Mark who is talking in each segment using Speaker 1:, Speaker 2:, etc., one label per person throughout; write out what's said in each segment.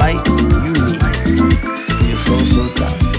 Speaker 1: Light you need. You're so, so dark.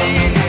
Speaker 1: nothing